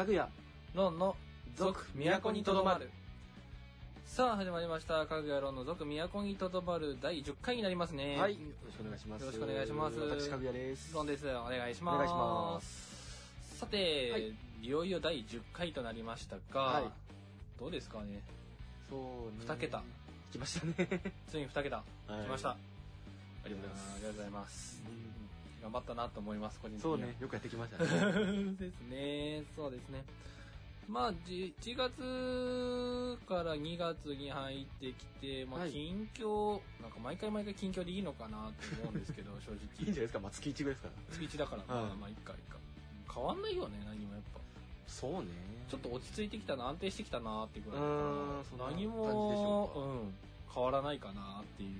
かぐやのんの続都にとどまるさあ始まりました。かぐやろんの続都にとどまる第10回になりますね。はいよろしくお願いします。よろしくお願いします。私かぐやです。ロンです。お願いします。お願いします。さて、はい。い、よいよ第10回となりましたが、はい。どうですかね？そうね。二桁。来ましたね。ついに2桁、はい。来ました。ありがとうございます。ありがとうございます。うん頑張ったなと思います個人的にはそうねよくやってきましたね ですね。そうですね。まあ、じ1月から2月に入ってきて、まあ、はい近況、なんか毎回毎回近況でいいのかなと思うんですけど、正いいんじゃ直。ないですか？まあ月1ぐらいですから月1だから、はいまあまあ、いっか。変わんないよね、何もやっぱ。そうねちょっと落ち着いてきたな、安定してきたなっていうぐらいだうから何も、うん、変わらないかなっていう。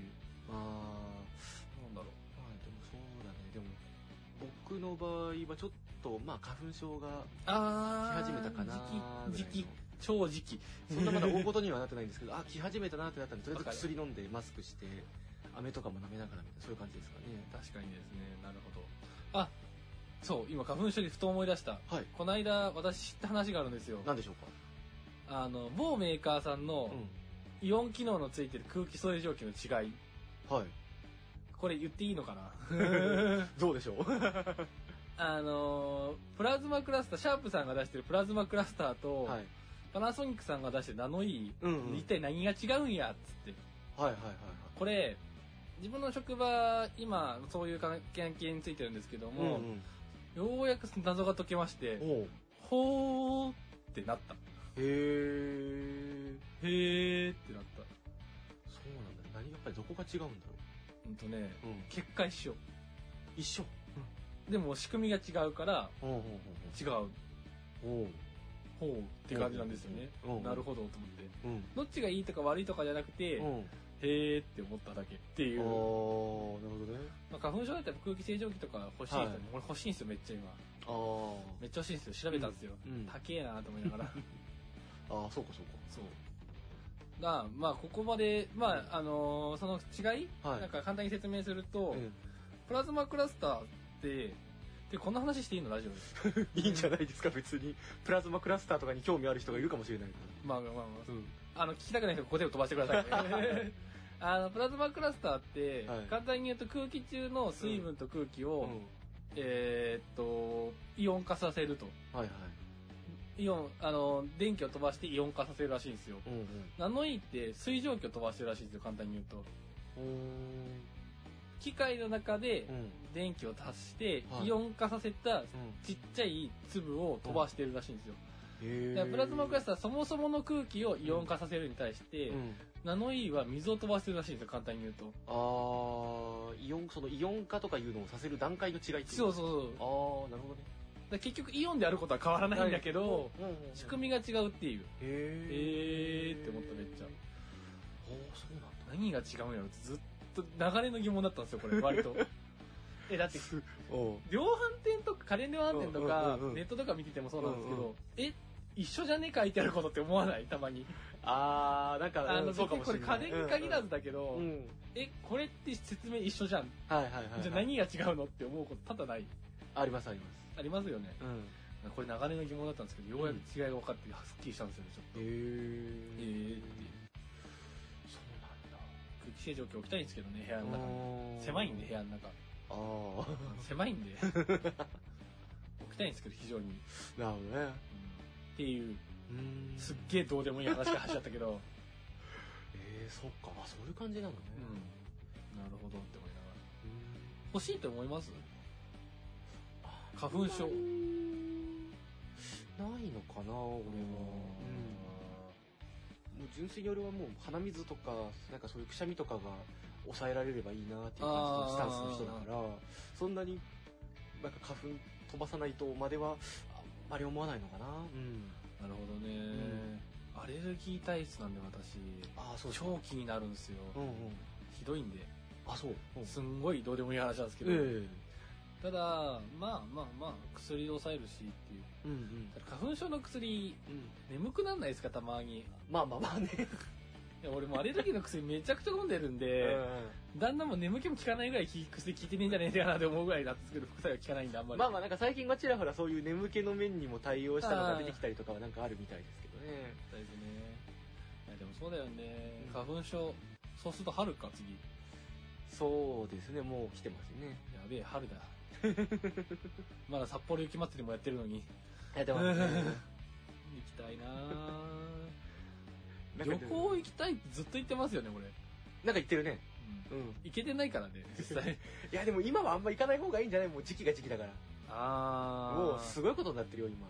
あな僕の場合はちょっとまあ花粉症が来始めたかな時期、時期、超時期。そんなまだ大事にはなってないんですけど あ来始めたなってなったんでとりあえず薬飲んでマスクして飴とかも舐めながらみたいなそういう感じですかね。確かにですね。なるほど。あそう今花粉症でふと思い出した。はい。この間私知った話があるんですよ。何でしょうか？あの某メーカーさんのうん。イオン機能のついてる空気清浄機の違い。はいこれ言っていいのかな？どうでしょう？あのプラズマクラスターシャープさんが出してるプラズマクラスターと、はい。パナソニックさんが出してるナノイー、うんうん。一体何が違うんやっつって。はいはいはいはい。これ自分の職場今そういう関係についてるんですけども、うんようやく謎が解けましてほーってなった。へえへーってなった。そうなんだ。何やっぱりどこが違うんだろう？んとね、う、うん、結果一緒。一緒でも仕組みが違うから違う。うんうんほうって感じなんですよね。なるほどと思って。うんどっちがいいとか悪いとかじゃなくて、へーって思っただけっていう。なるほどねまあ、花粉症だったら空気清浄機とか欲しいですよね。はい俺欲しいんですよ、めっちゃ今。ああめっちゃ欲しいんですよ。調べたんですよ。うんうん高えなと思いながら。ああそうかそうかそう。が、まあ、ここまで、まあ、あのーその違い、はい。なんか簡単に説明すると、うん。プラズマクラスターって、で、こんな話していいの？ラジオで。いいんじゃないですか別に。プラズマクラスターとかに興味ある人がいるかもしれないかまあまあまあ、らうん。あの、聞きたくない人はここで飛ばしてくださいね。あの、プラズマクラスターって、はい。簡単に言うと空気中の水分と空気を、うん。えーっと、イオン化させると。はいはいイオン、あの、電気を飛ばしてイオン化させるらしいんですよ。うんうんナノイーって水蒸気を飛ばしてるらしいんですよ、簡単に言うと。機械の中でうん電気を足して、はいイオン化させたうんちっちゃい粒を飛ばしてるらしいんですよ。へえだからプラズマクラスターはそもそもの空気をイオン化させるに対して、うんナノイーは水を飛ばしてるらしいんですよ、簡単に言うと。ああイオンそのイオン化とかいうのをさせる段階の違いっていうそうそうそう。ああなるほどねら結局イオンであることは変わらないんだけど、仕組みが違うっていう。へええーって思っためっちゃ。ああそうなんだ何が違うんやろってずっと流れの疑問だったんですよ、これ、割と。え、だって、量販店とか家電量販店とか、ネットとか見ててもそうなんですけど、うんうんえ、一緒じゃね書いてあることって思わない？たまに。ああなんかあの、うんそうかもしこれれない家電に限らずだけど、うんうんえ、これって説明一緒じゃん。はいはいはいはいじゃあ何が違うのって思うこと多々ない。ありますありますありますよね。うんこれ流れの疑問だったんですけど、ようやく違いが分かって、すっきりしたんですよね、ちょっと。へええーっていう。そうなんだ空気清浄機置きたいんですけどね、部屋の中狭いんで、部屋の中。あ 狭いんで。置きたいんですけど、非常に。あなるほどねっていう、うんすっげえどうでもいい話が走っちゃったけど、えー、そっかあそういう感じなのねうん。なるほどって思いながら。うん欲しいと思います？花粉症。ないのかな俺は。もう純粋に俺はもう鼻水とかなんかそういうくしゃみとかが抑えられればいいなっていう感じのスタンスの人だからそんなになんか花粉飛ばさないとまではあんまり思わないのかな。うん。なるほどね、ん。アレルギー体質なんで私。ああそう超気になるんですよ、うんうん。ひどいんで。あそう。うん。すんごいどうでもいい話なんですけど、えただまあまあまあ薬で抑えるしっていうえうんうん花粉症の薬うん眠くなんないですかたまにまあまあまあねいや俺もアレルギーの薬めちゃくちゃ飲んでるんで、だんだんもう眠気も効かないぐらい効薬効いてねえんじゃねえかなって思うぐらいなんですけど、副作用効かないんであんまり。まあまあなんか最近はちらほらそういう眠気の面にも対応したのが出てきたりとかはなんかあるみたいですけどね。そうですね。いやでもそうだよねうん。花粉症、そうすると春か次。そうですね、もう来てますね。やべえ、春だ。まだ札幌雪まつりもやってるのに。いやでも、行きたいなぁ旅行行きたいってずっと言ってますよね、俺。なんか言ってるね。うんうん。行けてないからね、実際。いやでも今はあんま行かない方がいいんじゃない？もう時期が時期だから。あもうすごいことになってるよ、今。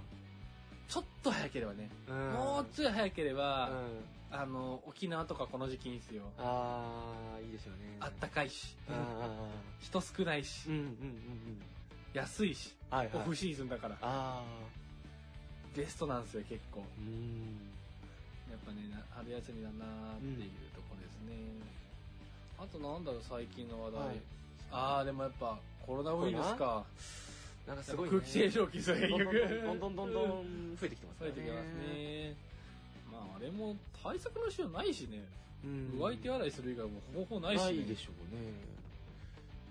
ちょっと早ければね。うんもうちょい早けれうば、ん。あの、沖縄とかこの時期にですよ。あー、いいですよね。あったかいし、人少ないしー、うんうんうんうん。安いし、はいはい。オフシーズンだから、あベストなんですよ、結構。ー。うん。やっぱね、な春休みだなーっていうとこですね。あとなんだろう、最近の話題。はいあー、でもやっぱコロナウイルスか。なんかすごい、ね。空気清浄機、それどんどんどんどんどんどん増えてきてます増えてきます。ね。まあ、あれも対策の必要ないしね。うん。うがい手洗いする以外も方法ないし、ね。ないでしょうね。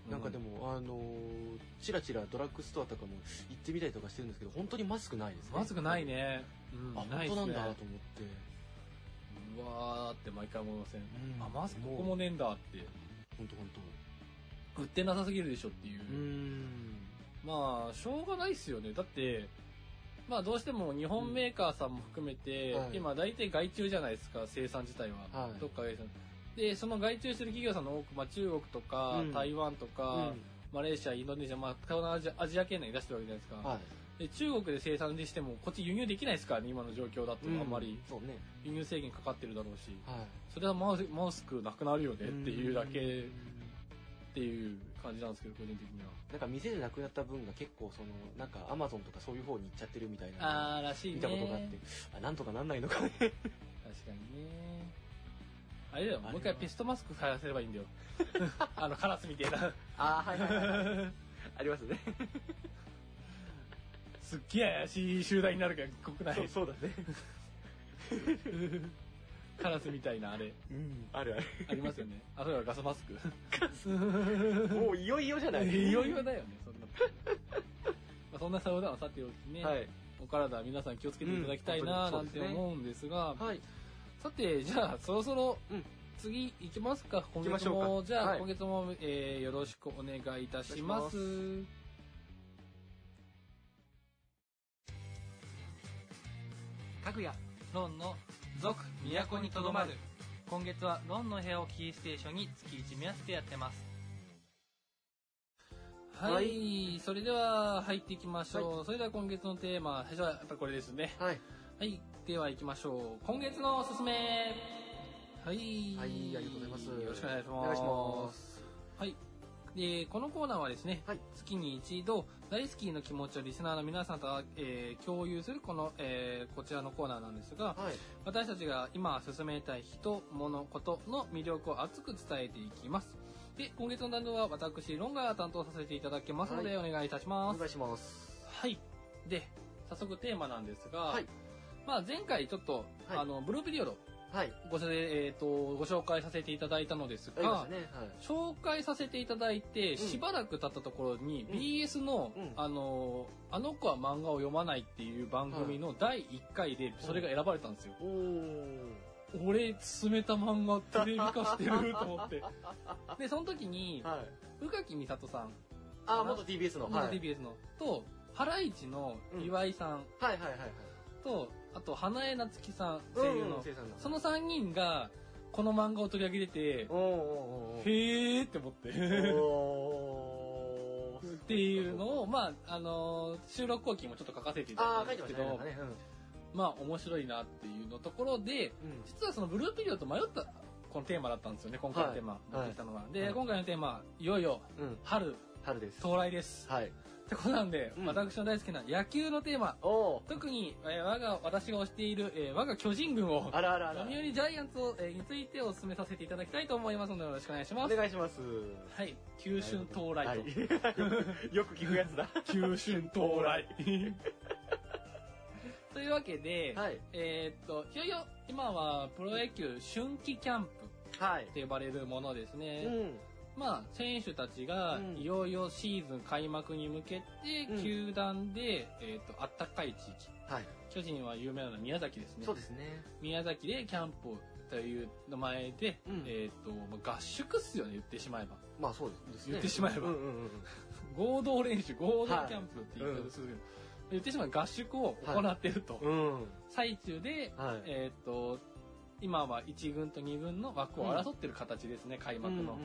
なんかでも、あのー、ちらちらドラッグストアとかも行ってみたりとかしてるんですけど、本当にマスクないですね。マスクない。ね。うんあ、本当なんだと思って。うわーって毎回思いません？んあ、マスクここもねえんだって。本当本売ってなさすぎるでしょっていう。まあ、しょうがないっすよね。だって、まあどうしても日本メーカーさんも含めて、はい今大体外注じゃないですか、生産自体は。はいどっか外注。で、その外注してる企業さんの多く、まあ中国とか、うん台湾とか、マレーシア、インドネシア、まあ東南アジアアジア圏内に出してるわけじゃないですか。はい。で中国で生産でしても、こっち輸入できないですからね、今の状況だと、あんまりそうね。輸入制限かかってるだろうし。はい。それはマウスマスクなくなるよねっていうだけうんっていう感じなんですけど、個人的には。なんか店でなくなった分が結構その、なんかアマゾンとかそういう方に行っちゃってるみたいな。あーらしいね。見たことがあって。あ、なんとかなんないのかね。確かにね。あれだよ、もう一回ペストマスク生やせればいいんだよ。あの、カラスみたいな。あー、はいはいはいはい。ありますね。すっげえ怪しい集団になるから、国内。そうだね。カラスみたいなあれ。うん。あるある。ありますよね。あ、そうだ、ガスマスク。もういよいよじゃない？いよいよだよね、そんな。まあそんなサウダはさておきね、はい。お体皆さん気をつけていただきたいなうんなんて思うんですが、はい。さて、じゃあ、そろそろうん、次行きますか。今月も、じゃあ、はい今月も、えーよろしくお願いいたします。かぐや、ロンの、続、都にとどまる。今月は、ロンの部屋をキーステーションに月1目安でやってます。はい、はいそれでは入っていきましょう。それでは今月のテーマ、最初はやっぱりこれですね。はい。はい。では行きましょう。今月のおすすめ。はい。はい、ありがとうございます。よろしくお願いします。お願いします。はい。で、このコーナーはですね、はい月に一度、大好きの気持ちをリスナーの皆さんと、えー共有するこの、えーこちらのコーナーなんですが、はい。私たちが今進めたい人、物、ことの魅力を熱く伝えていきます。で、今月の担当は私、ロンが担当させていただきますので、お願いいたしおます。願いします。はい。で、早速テーマなんですが、はいまあ前回ちょっと、はいあの、ブルーピリオドはい。ごせ、えーとご紹介させていただいたのですがね。はい。紹介させていただいて、んしばらく経ったところに、うん BS の、うんあのー、あの子は漫画を読まないっていう番組の第1回で、それが選ばれたんですよ。俺、進めた漫画テレビ化してると思って。で、その時に、はい。宇垣美里さん、あ、元 TBS の。元はい。TBS の、と、ハライチの岩井さんはいはいはいはい。と、あと、花江夏樹さん、声優の、その3人が、この漫画を取り上げててへーって思って。っていうのを、まあ、あのー収録後期もちょっと書かせていただいたんですけどまね。、なんまあ、面白いなっていうのところで、うん。実はそのブルーピリオドと迷った、このテーマだったんですよね、今回のテーマ、はい持ってきたのは。で、はい今回のテーマ、いよいよ。春、春です。到来です。はい。ってことなんで、うん私の大好きな野球のテーマ、おー。特に、えー我が、私が推している、えー我が巨人軍を、あらあらあら。読売ジャイアンツを、えーについてお勧めさせていただきたいと思いますので、よろしくお願いしまおす。願いします。はい。九春到来と。はい よく聞くやつだ。九春到来。というわけで、はい。えーっと、いよいよ今はプロ野球春季キャンプはい。って呼ばれるものですね。うん。まあ、選手たちがうんいよいよシーズン開幕に向けて、うん球団で、えーっと、あったかい地域。はい。巨人は有名なのは宮崎ですね。そうですね。宮崎でキャンプという名前で、うんえーっと、まあ合宿っすよね、言ってしまえば。まあそうですね。言ってしまえばうんうんうん。合同練習、合同キャンプって言い方するけど、言ってしまえば合宿を行っていると。うん。最中で、はい。えーっと、今は1軍と2軍の枠を争ってる形ですね、開幕の。うんうんうん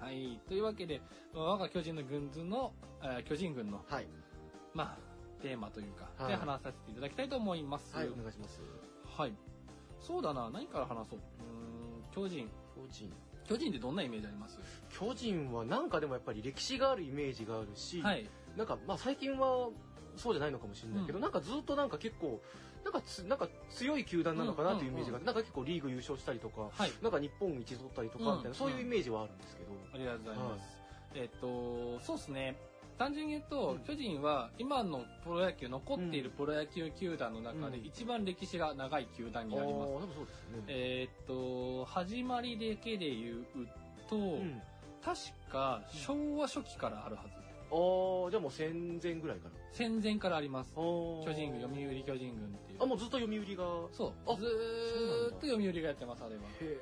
はい。というわけで、まあ我が巨人の軍図の、えー巨人軍の、はい。まあ、テーマというか、はいで話させていただきたいと思います。はい、お願いします。はい。そうだな、何から話そう？うーん、巨人。巨人。巨人ってどんなイメージあります？巨人はなんかでもやっぱり歴史があるイメージがあるし、はい。なんかまあ最近はそうじゃないのかもしれないけど、うんなんかずっとなんか結構なんかつなんか強い球団なのかなというイメージがあって、なんか結構リーグ優勝したりとかはい。なんか日本一取ったりとかみたいな、うんそういうイメージはあるんですけど、ありがとうございます。えっと、そうですね。単純に言うと、うん巨人は今のプロ野球、残っているプロ野球球団の中でうん一番歴史が長い球団になります。うですね。えーっと、始まりだけで言うと、うん、確か昭和初期からあるはず。ああじゃあもう戦前ぐらいから。戦前からあります。巨巨人軍、読売巨人軍っていう。あもうずっと読売が。そう。あずーっと読売がやってます、あれは。へ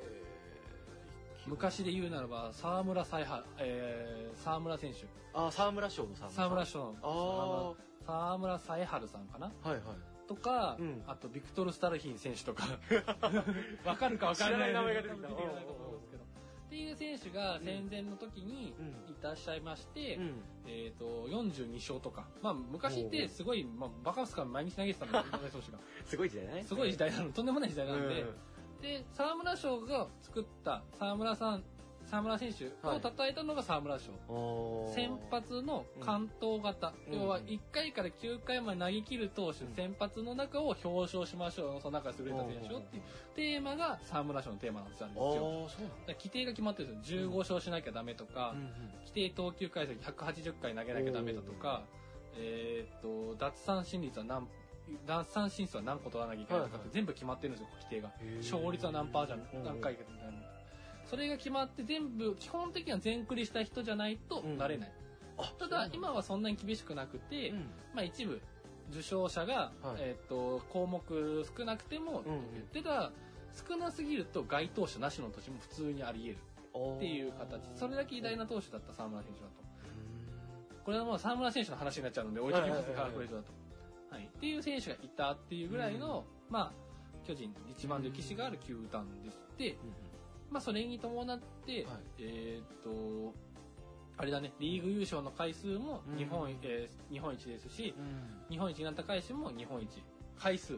昔で言うならば、沢村采配、えー、沢村選手。あ沢村賞の沢沢村賞賞のあ沢村采春さんかな？あはいはい。とか、うん。あとビクトル・スタルヒン選手とか。わかるかわかんない。知らない名前が出てきた。と思うんですけどっていう選手が戦前の時にうん。いらっしゃいまして、うん。えっ、と42勝とかまあ昔ってすごい、まあ、バカスカ毎日投げてたので井上投手がすごい時代ね。すごい時代なのとんでもない時代なんで、うん。で沢村賞が作った沢村さん沢村選手を称えたのが沢村賞、あー。先発の関東型、うん。要は1回から9回まで投げ切る投手、うん。先発の中を表彰しましょう。その中で優れた選手をっていうテーマが沢村賞のテーマなんですよ。規定が決まってるんですよ。15勝しなきゃダメとか、うん。規定投球回数180回投げなきゃダメだとかえーっと奪三振率は何奪三振数は何個取らなきゃいけないとかって全部決まってるんですよ規定が。勝率は何パーじゃ何回かみたいなそれが決まって全部基本的には全クリした人じゃないとなれない、あただ今はそんなに厳しくなくて、うん。まあ一部受賞者が、はい。えーっと項目少なくても、うんうん。ただ少なすぎると該当者なしの年も普通にあり得るっていう形。それだけ偉大な投手だった沢村選手だと。これはもう沢村選手の話になっちゃうので置いときますがこれ以上だと、はい、っていう選手がいたっていうぐらいの、まあ巨人一番歴史がある球団でして、まあそれに伴って、はい。えーっとあれだねリーグ優勝の回数も日本,、うんえー日本一ですしうん。日本一になった回数も日本一回数で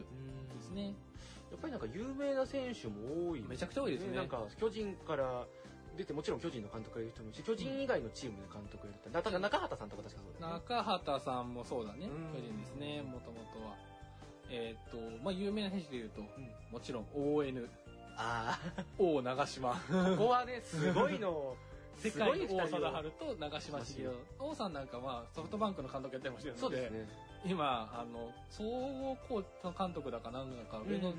うん。すね、やっぱりなんか有名な選手も多いめちゃくちゃ多いですね。なんか巨人から出てもちろん巨人の監督がいる人もいるし巨人以外のチームで監督やっただから中畑さんとか確かそうだよね。中畑さんもそうだねうん。巨人ですねもともとは。えーっとまあ有名な選手でいうとうん。もちろん ON あ王長島。あここはねすごいの。世界王二人を貞治と長嶋茂雄。王さんなんかはソフトバンクの監督やってましたので。そうですね。今あの総合コーチ監督だかなんだか上の、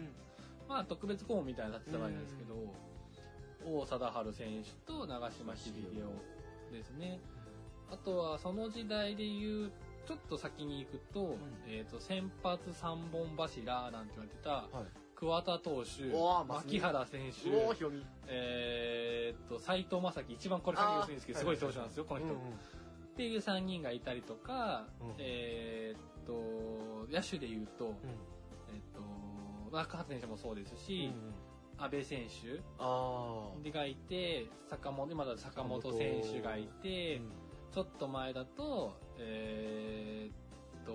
まあ特別顧問みたいになってたわけなんですけど、王貞治選手と長嶋茂雄ですね。あとはその時代で言うちょっと先に行くと,、ん。えー、と先発三本柱なんて言われてたはい桑田投手おーまあ牧原選手うおーひろみ。えー、と斎藤正樹一番これ書きやすいんですけどあーすごい投手なんですよこの人、うんうん。っていう3人がいたりとか、うんえーっと野手でいうと,、えーっと中畑選手もそうですうんし、阿部選手ああがいて坂本今だと坂本選手がいて、ちょっと前だとえーっと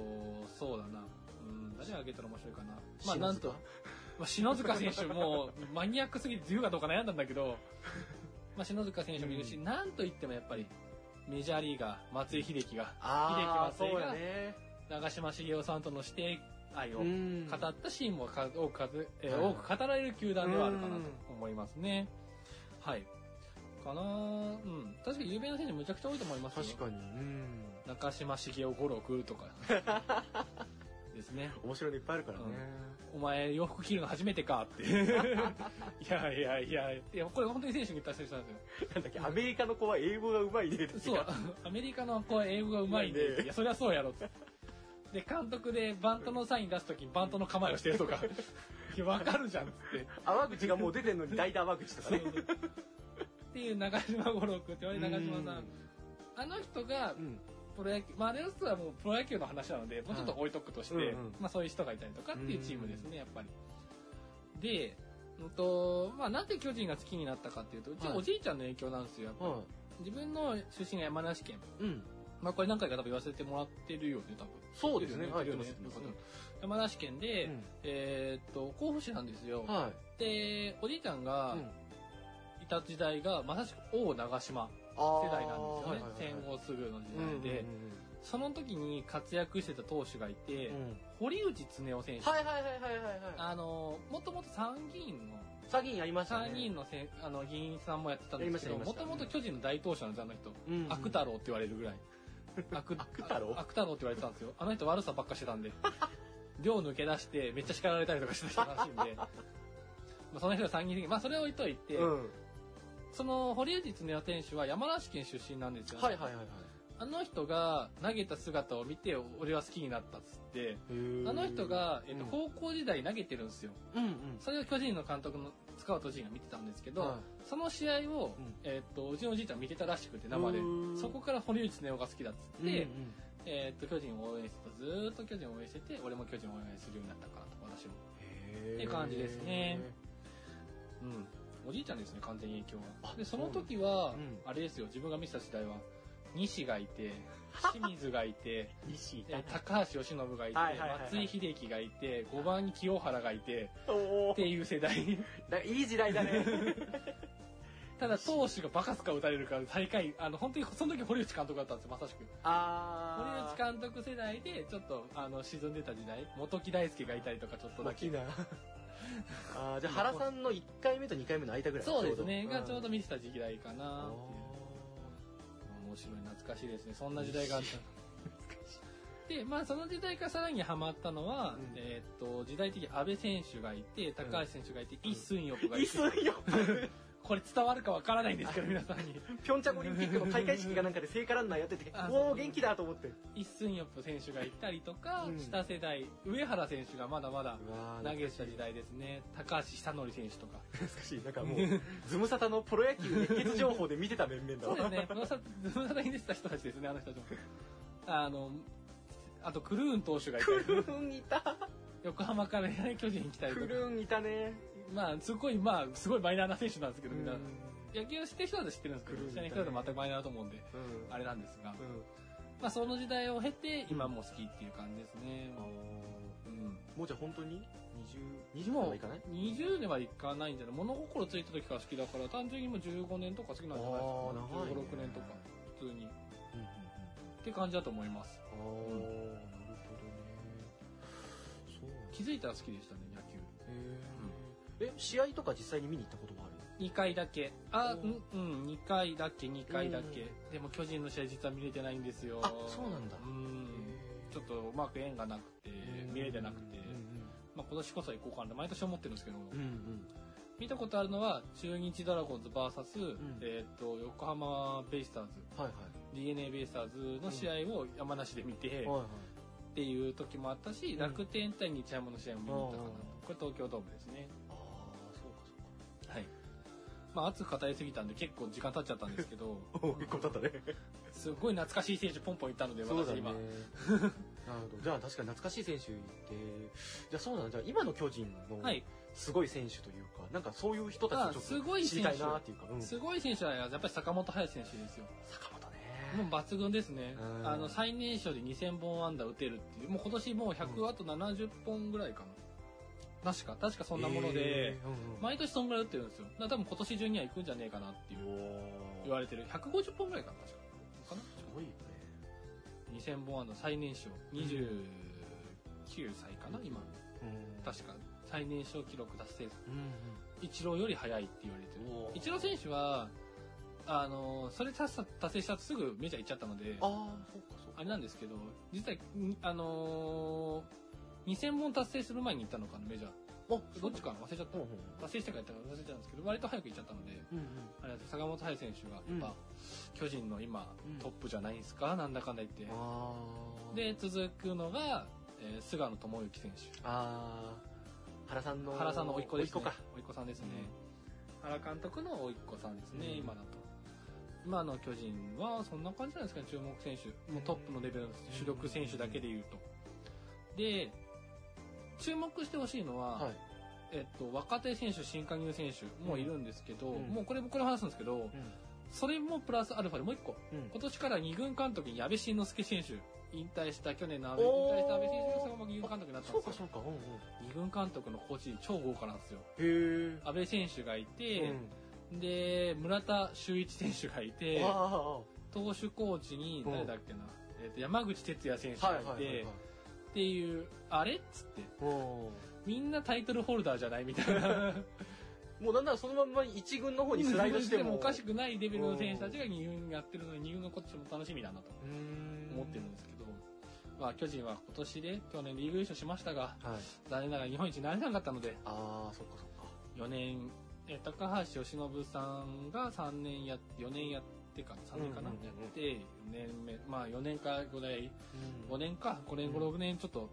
そうだな、うん、誰挙げたら面白いかな。まあなんと、まあ、篠塚選手もマニアックすぎて言うかどうか悩んだんだけど、まあ、篠塚選手もいるし、うなんといってもやっぱりメジャーリーガー松井秀喜が秀樹松井がやね長嶋茂雄さんとの指定愛を語んったシーンもか多く数、えーはい多く語られる球団ではあるかなと思いますね。はい。かなうん。確かに有名な選手むちゃくちゃ多いと思いますよ。確かにうん中島茂雄五郎来るとか。ですね。面白いのいっぱいあるからね。お前洋服着るの初めてかって。いやいやいや、いや、これ本当に選手に言った選手なんですよ。なんだっけ、アメリカの子は英語がうまいね。そう、アメリカの子は英語がうまいねいや、そりゃそうやろって。で、監督でバントのサイン出すときにバントの構えをしてるとか、いやわかるじゃんっつって。淡口がもう出てんのに代打淡口とかね。っていう長島五郎君って言われる長島さん。あの人がうん。プロ野球、まああれの人はもうプロ野球の話なので、もうちょっと置いとくとして、うんうんまあそういう人がいたりとかっていうチームですね、やっぱり。で、うんと、まあなんで巨人が好きになったかっていうと、うちはいおじいちゃんの影響なんですよ、やっぱり。は自分の出身が山梨県。い。うん。まあこれ何回か多分言わせてもらってるよね、多分。そうですね。はい、ね山梨県で、うんえーっと、甲府市なんですよ。はで、おじいちゃんい。がうんいた時代が、まさしく王長島世代なんですよね。戦後すぐの時代で。その時に活躍してた投手がいて、堀内恒夫選手。はいはいはいはいはいはい。あの、もともと参議院の、参議院やりましたね。参議院のせんあの議員さんもやってたんですけど、もともと巨人の大投手なんです、あの人。うんうん悪太郎って言われるぐらい。悪悪太郎悪太郎って言われてたんですよ。あの人悪さばっかしてたんで。量抜け出してめっちゃ叱られたりとかしてた人らしいんで。まあその人が参議院まあそれを置いといて、うん。その堀内恒夫選手は山梨県出身なんですよ、ね。はいはいはいはい。あの人が投げた姿を見て俺は好きになったっつって、あの人が、えっと、うん。高校時代投げてるんですよ。うんうん。それを巨人の監督の塚本仁が見てたんですけど、はい。その試合を、うん。えっと、うちのおじいちゃん見てたらしくて生で。そこから堀内恒夫が好きだっつって、うんえっと巨人を応援してたずーっと巨人を応援してて俺も巨人を応援するようになったからと私も。っていう感じですね。うんおじいちゃんですね完全に影響は。あでその時は、うん。あれですよ自分が見てた時代は西がいて 清水がいて西え高橋由伸がいて、はいはいはいはい。松井秀喜がいて5番に清原がいておっていう世代。だいい時代だね。ただ投手がバカスカ打たれるから最下位あの本当にその時堀内監督だったんですよまさしく。あ堀内監督世代でちょっとあの沈んでた時代。本木大輔がいたりとかちょっとだけ。大きな。あーじゃあ原さんの1回目と2回目の間ぐらいそうですね。がちょうど見見てた時代かなっていう。面白い懐かしいですね。そんな時代があった。でまあその時代からさらにハマったのは、うん。えーっと時代的に阿部選手がいて高橋選手がいて、イ・スンヨプがいて。いすんよこれ伝わるかわからないんですけど皆さんに。ピョンチャンオリンピックの開会式がなんかで聖火ランナーやっててあおお元気だと思って。イ・スンヨプ選手がいたりとか、うん。下世代上原選手がまだまだわ投げてた時代ですね。高橋久典選手とか。懐かしい。なんかもう ズムサタのプロ野球熱血情報で見てた面々だわ。そうですね。ズムサタに出てた人たちですねあの人たちも。あのあとクルーン投手がいたり。クルーンいた。横浜から巨人に来たりとか。クルーンいたねまあすごいまあすごいマイナーな選手なんですけどみんな。うん。野球を知ってる人は知ってるんですけど知らな。い人だと全くマイナーだと思うんでうん。あれなんですが。うんまあその時代を経て今も好きっていう感じですね。もうじゃあ本当に？20 20年はいかない？20年はいかないんじゃない？物心ついた時から好きだから単純にもう15年とか好きなんじゃないですか。ね。15、6年とか普通に。っうんうん。て感じだと思います。うん。あーなるほどね。そう気づいたら好きでしたね野球。へえ試合とか実際に見に行ったことはある2回だけ。あおうんうん2回だけ2回だけ。でも巨人の試合実は見れてないんですよ。あそうなんだ。うん。ちょっとうまく縁がなくて見れてなくて。うんまあ今年こそ行こうかな毎年思ってるんですけど。うんうん。見たことあるのは中日ドラゴンズ VS、ん。えー、と横浜ベイスターズ。はいは d n a ベイスターズの試合を山梨で見て、いはい。っはいていう時もあったし、ん。楽天対日ハムの試合も見に行ったかなと。うん。これ東京ドームですねまあ熱く語りすぎたんで結構時間経っちゃったんですけど。結構経ったね。すごい懐かしい選手ポンポンいったので私今、なるほど。じゃあ確かに懐かしい選手いてじゃあそうな。んだじゃあ今の巨人のはい。すごい選手というかなんかそういう人たあちちょっすごいと知りたい選手なっていうか、うん。すごい選手はやっぱり坂本勇人選手ですよ。坂本もうね抜群ですね。うん。あの最年少で2000本安打打てるっていうもう今年もう100、うんあと70本ぐらいかな確か確かそんなもので、えーうんうん。毎年そんぐらい打ってるんですよ。だから多分今年中には行くんじゃねえかなっていう言われてる。150本ぐらいかな確か。かなすごいよね2000本安打最年少。29歳かな今。うん。確か。最年少記録達成。うんイチローより早いって言われてる。イチロー選手はあのそれ達成した後すぐメジャー行っちゃったのでああそうかそうか。あれなんですけど実際んあのー2000本達成する前に行ったのかなメジャー。おどっちかな忘れちゃった。うんうん達成してから行ったか忘れちゃったんですけど割と早く行っちゃったので。うんうん。あれ坂本勇人選手がやっぱ、巨人の今、うん。トップじゃないですか？なんだかんだ言って。で続くのが、えー菅野智之選手。原さんの原さんの甥っ子ですね。甥っ子さんですね、原監督の甥っ子さんですね、うん。今だと。今の巨人はそんな感じじゃないですかね注目選手。もうトップのレベルの主力選手だけでいうと。で注目してほしいのは、はい。えっと、若手選手新加入選手もいるんですけど、うん。もうこれ僕ら話すんですけど、うん。それもプラスアルファでもう一個。うん。今年から二軍監督に安倍晋之助選手引退した去年の安倍引退した安倍選手がそのまま二軍監督になったんですよ。うんうん。二軍監督のコーチ陣超豪華なんですよ。へえ安倍選手がいて、で村田修一選手がいてあ投手コーチにうん誰だっけな、えっと山口哲也選手あがいて、はいはいはいはいっていうあれっつって。う。んみんなタイトルホルダーじゃないみたいな。もうなんならそのまんま一軍の方にスライドしても。おかしくないレベルの選手たちが二軍やってるのに二軍がこっちも楽しみだなと思ってるんですけど、まあ巨人は今年で去年リーグ優勝しましたがはい。残念ながら日本一になれなかったのでああそっかそっか。4年え高橋由伸さんが3年や4年やってか3年かな、やって4年目まあ4年か5年5年か5年うん。56年ちょっと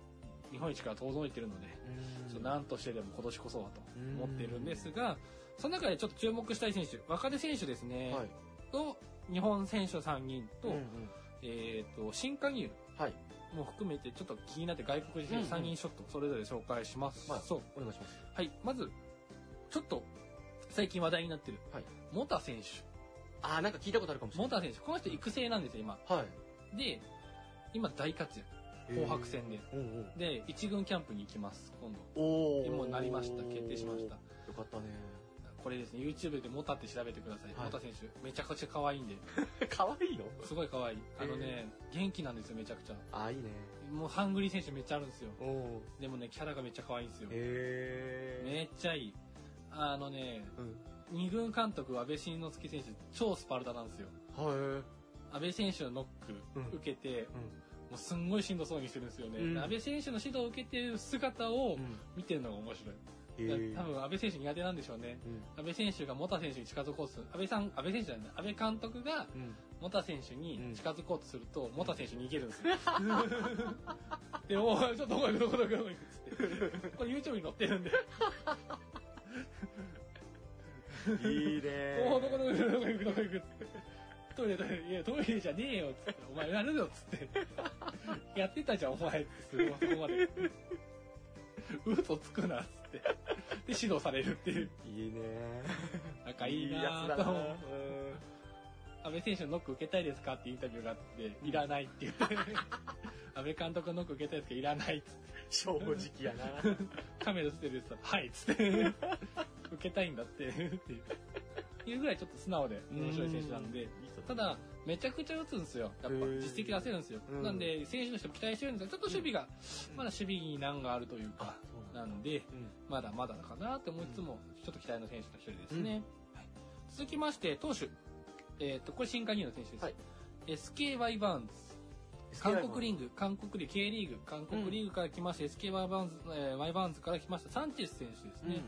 日本一から遠のいてるので、うん。何としてでも今年こそはとうん。思ってるんですが、その中でちょっと注目したい選手若手選手ですね、はい。と日本選手3人と,、うんうん。えー、と新加入はい。も含めてちょっと気になって外国人選手3人ちょっとそれぞれ紹介します、まあそう。お願いします。はい。まずちょっと最近話題になってる、はい。モタ選手ああなんか聞いたことあるかもしれない。モタ選手この人育成なんですよ今。はい。で今大活躍。紅白戦で。うんう。んで一軍キャンプに行きます今度。おおもうなりました決定しました。よかったね。これですね YouTube でモタって調べてください、はい。モタ選手めちゃくちゃ可愛いんで。可愛いの？すごい可愛い。あのね元気なんですよめちゃくちゃ。ああいいね。もうハングリー選手めっちゃあるんですよ。おおでもねキャラがめっちゃ可愛いんですよ。へえめっちゃいい。あのねうん二軍監督安倍晋之助選手超スパルタなんですよ。は安倍選手のノックうん。受けて、いもうすんごいしんどそうにしてるんですよね、うん。安倍選手の指導を受けてる姿をうん。見てるのが面白い、へえ多分安倍選手苦手なんでしょうね。うん。安倍選手がモタ選手に近づこうとする。安倍さん安倍選手じゃない。安倍監督がうん。モタ選手に近づこうとすると、モタ選手逃げるんですよ。でおいちょっとどこ行くどこどこどこ行くっつって。これ YouTube に載ってるんでいいね。おどこどこどこ行くどこ行くっつってトイレトイレいやトイレじゃねえよっつってお前やるよっつってやってたじゃんお前っつってそこまで嘘つくなっつってで指導されるっていういいね仲いいなつだなぁと思う安倍選手のノック受けたいですかってインタビューがあって、いらないって言って、安倍監督のノック受けたいですかいらないっつって、正直やなカメラ映ってるって言ったら、はいっつって、けたいんだって、っていう。ぐらいちょっと素直で面白い選手なんで、ただ、めちゃくちゃ打つんですよ。やっぱ実績出せるんですよ。うんなんで、選手としても期待してるんですが、ちょっと守備が、まだ守備に難があるというか、なんで、うんまだまだかなって思いつつも、ちょっと期待の選手の一人ですね。はい続きまして、投手。えっ、と、これ新加入の選手です。はい SKY バーンズ。韓国リーグ、韓国リーグ、K リーグ、韓国リーグから来まして、SKY バーンズ、えー、ワイバーンズから来ましたサンチェス選手ですうんうんね。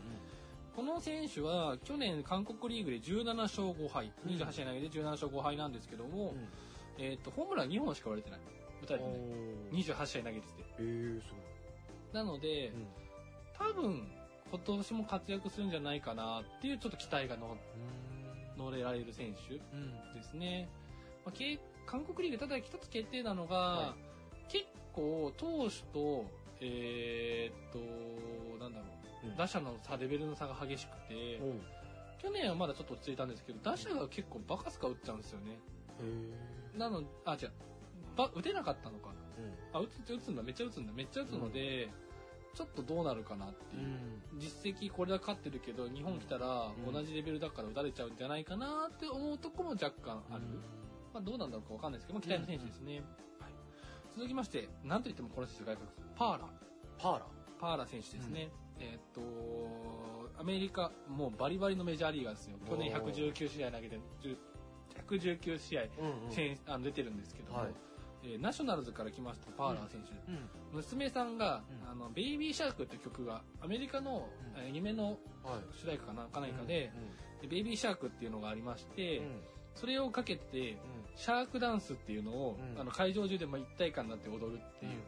この選手は去年韓国リーグで17勝5敗、うん。28試合投げて17勝5敗なんですけども、うん。えっ、と、ホームラン2本しか割れてない。打たれてない。おー。28試合投げてて。えーすなので、ごいうん。多分、今年も活躍するんじゃないかなっていうちょっと期待がの乗れられる選手うん。ですね。まあ、け韓国リーグ、ただ一つ決定なのが、は結構投手と、えーっと、なんだろう、うん打者の差、レベルの差が激しくて、おう去年はまだちょっと落ち着いたんですけど、打者が結構バカスカ打っちゃうんですよね。へなの、あ、違う、ば打てなかったのか。な。ーあ、打つ、打つんだ、めっちゃ打つんだ、めっちゃ打つので、ちょっとどうなるかなってういう。ん。実績これだけ勝ってるけど、日本来たらうん。同じレベルだから打たれちゃうんじゃないかなって思うとこも若干ある。まあどうなんだろうかわかんないですけど、まあ期待の選手ですね。はい、続きまして、なんといってもこの選手外国パーラ。パーラパーラ選手ですね。えーっと、アメリカ、もうバリバリのメジャーリーガーですよ。去年119試合投げて、10 119試合、うんうん。選あの出てるんですけども、はい。えーナショナルズから来ましたパーラー選手、うん娘さんが、うん。あのベイビーシャークっていう曲がアメリカの、うん。えー夢のはい。主題歌かなか何かで、でベイビーシャークっていうのがありまして、うん。それをかけてシャークダンスっていうのを、うん。あの会場中でも一体感になって踊るっていう。うん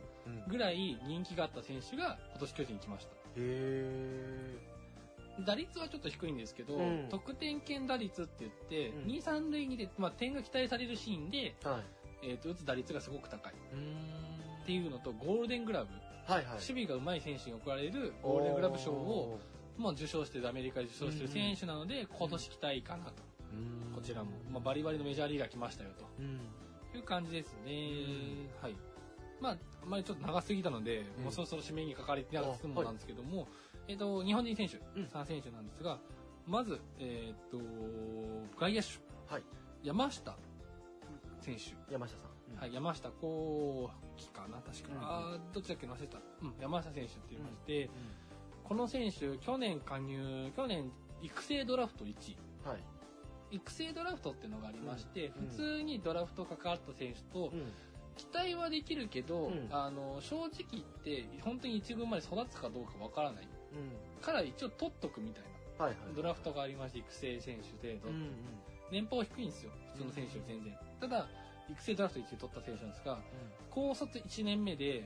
ぐらい人気があった選手が今年巨人に来ました。へ打率はちょっと低いんですけど、うん。得点圏打率って言って、うん。2、3塁にで、まあ、点が期待されるシーンで、えはい。えー、と打つ打率がすごく高い。っうん。ていうのとゴールデングラブ、はいはい。守備が上手い選手に贈られるゴールデングラブ賞を、まあ、受賞してるアメリカで受賞してる選手なので、今年期待かなと。うん。こちらも、まあ、バリバリのメジャーリーガー来ましたようん。という感じですね、はい。まああまりちょっと長すぎたので、うん。もうそろそろ締めにかかりながら進むあはいなんですけども、えっ、と日本人選手、うん。3選手なんですがまずえっ、と外野手。はい。山下選手、山下さん。はい、山下幸輝かな確か、うんあーどっちだっけ忘れた、うん、山下選手って言いまして、この選手去年加入去年育成ドラフト1位はい。育成ドラフトっていうのがありまして、うん。普通にドラフト関わった選手と、うん期待はできるけど、うん。あの正直言って本当に一軍まで育つかどうかわからない。うん。から一応取っとくみたいな。はいはいドラフトがありまして育成選手で、うんうん。年俸低いんですよ。普通の選手より全然。ただ育成ドラフト1位取った選手なんですが高卒1年目で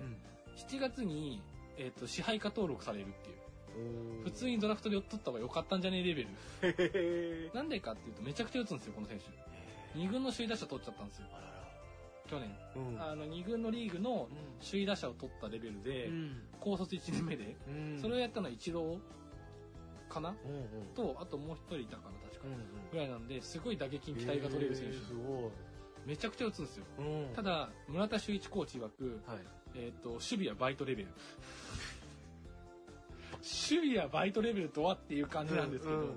7月に、えー、と支配下登録されるっていう。うん普通にドラフトで取った方が良かったんじゃねえレベル。なんでかっていうとめちゃくちゃ打つんですよこの選手。2軍の首位打者取っちゃったんですよ去年。うん。あの2軍のリーグの首位打者を取ったレベルで、うん。高卒1年目で、うん。それをやったのは一郎かな？うんうん。とあともう一人いたかな確か、うんぐらいなんですごい打撃に期待が取れる選手、へーめちゃくちゃ打つんですよ。ただ村田修一コーチ曰く、はい。えー、と守備はバイトレベル。守備はバイトレベルとはっていう感じなんですけど、うんうん。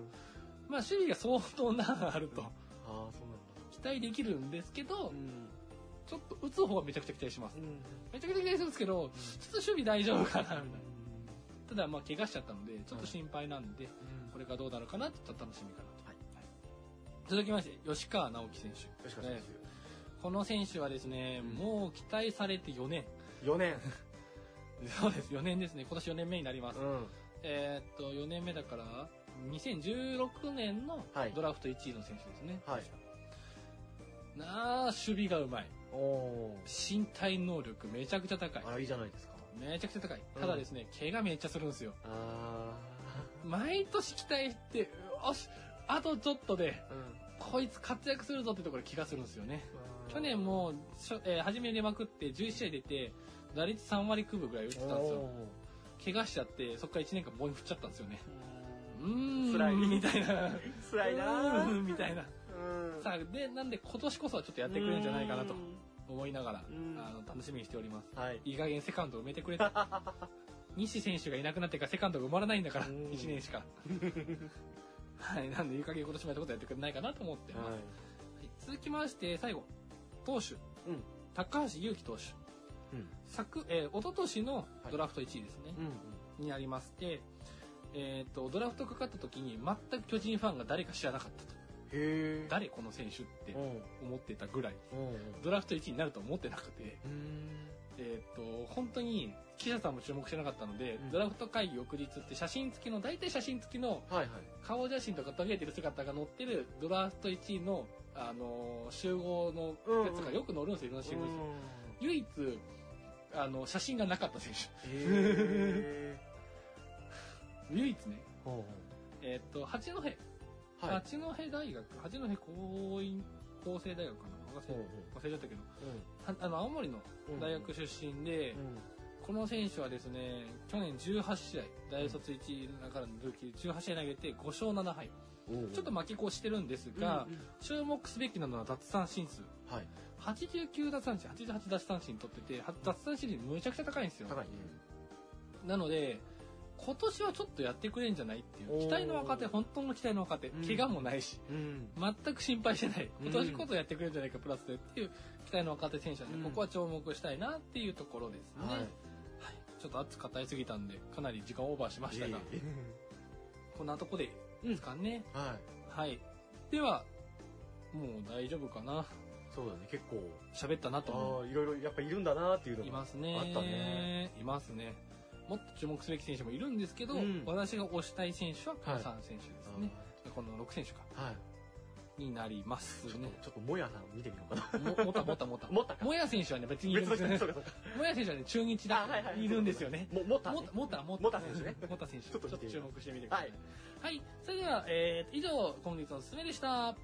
まあ守備が相当なあるとああそうなんだ。期待できるんですけど、うんちょっと打つ方はめちゃくちゃ期待します。うん。めちゃくちゃ期待するんですけど、ちょっと守備大丈夫かなみたいな。ただまあ怪我しちゃったのでちょっと心配なんで、これがどうなるかなちょっと楽しみかなと、はい。続きまして吉川直樹選手。よしかしですこの選手はですね、うん。もう期待されて4年。4年。そうです。4年ですね。今年4年目になります、うん。えーっと4年目だから2016年のはい。ドラフト1位の選手ですね、はいなあ守備がうまい。おお身体能力めちゃくちゃ高い。あらいいじゃないですか。めちゃくちゃ高い。うんただですね、怪我めっちゃするんですよ。あ毎年期待してよしあとちょっとであうん。こいつ活躍するぞってところ気がするんですよね。去年もしょ、えー初め出まくって11試合出て打率3割9分ぐらい打ってたんですよ。怪我しちゃってそこから1年間棒に振っちゃったんですよね。うーん。辛い。みたいな。辛いうなみたいな。うんさあでなんで今年こそはちょっとやってくれるんじゃないかなと思いながらうん。あの楽しみにしております。はい。いい加減セカンド埋めてくれて。西選手がいなくなってからセカンドが埋まらないんだからうん。1年しか。はい。なんでいい加減今年もやったことやってくれないかなと思ってます、はい。はい。続きまして最後。投手。うん。高橋優希投手。うん。昨、えー、一昨年のドラフト1位ですね、うんになりまして、えー、とドラフトかかった時に全く巨人ファンが誰か知らなかったと誰この選手ってうん。思ってたぐらいうんドラフト1位になると思ってなくて、うん。えー、と本当に記者さんも注目してなかったので、うん。ドラフト会議翌日って写真付きの大体写真付きの顔写真とかトゲてる姿が載ってるドラフト1位の、あのー集合のやつがよく載るんですよいろんな新聞に唯一あの写真がなかった選手。唯一ね。ほえっ、と八戸、うはい。八戸大学八戸工院工政大学かな忘れ忘れちゃったけどうはあの青森のん大学出身で、うん。この選手はですね去年18試合大卒1位だからのルーキー18試合投げて5勝7敗。うんちょっと負け越してるんですが、うんうん。注目すべきなのは奪三振数。はい。89奪三振88奪三振取ってては奪三振率むちゃくちゃ高いんですよ。なので今年はちょっとやってくれんじゃないっていう期待の若手本当の期待の若手、うん。怪我もないしうん。全く心配してない。うん。今年こそやってくれるんじゃないかプラスで。っていう期待の若手選手なんで、うん。ここは注目したいなっていうところですね、はい。はい。ちょっと熱く語りすぎたんでかなり時間オーバーしましたがいえいこんなとこでですかね、えはい。はい。ではもう大丈夫かな。そうだね結構。喋ったなと思ああいろいろやっぱいるんだなっていうのがますね。あったね。いますね。もっと注目すべき選手もいるんですけど、うん私が推したい選手はこの3選手ですね。この6選手か。はいになりますね。ちょっともやさん見てみようかなも、もたもたもた。もたかもや選手はね、別にいるん別ですよねもや選手はね、中日だいはいいるんですよね。ももたねもた、もた、選手ねもた選手。ちょっと注目してみてください。はい。それでは、えー、以上、今月のおすすめでした。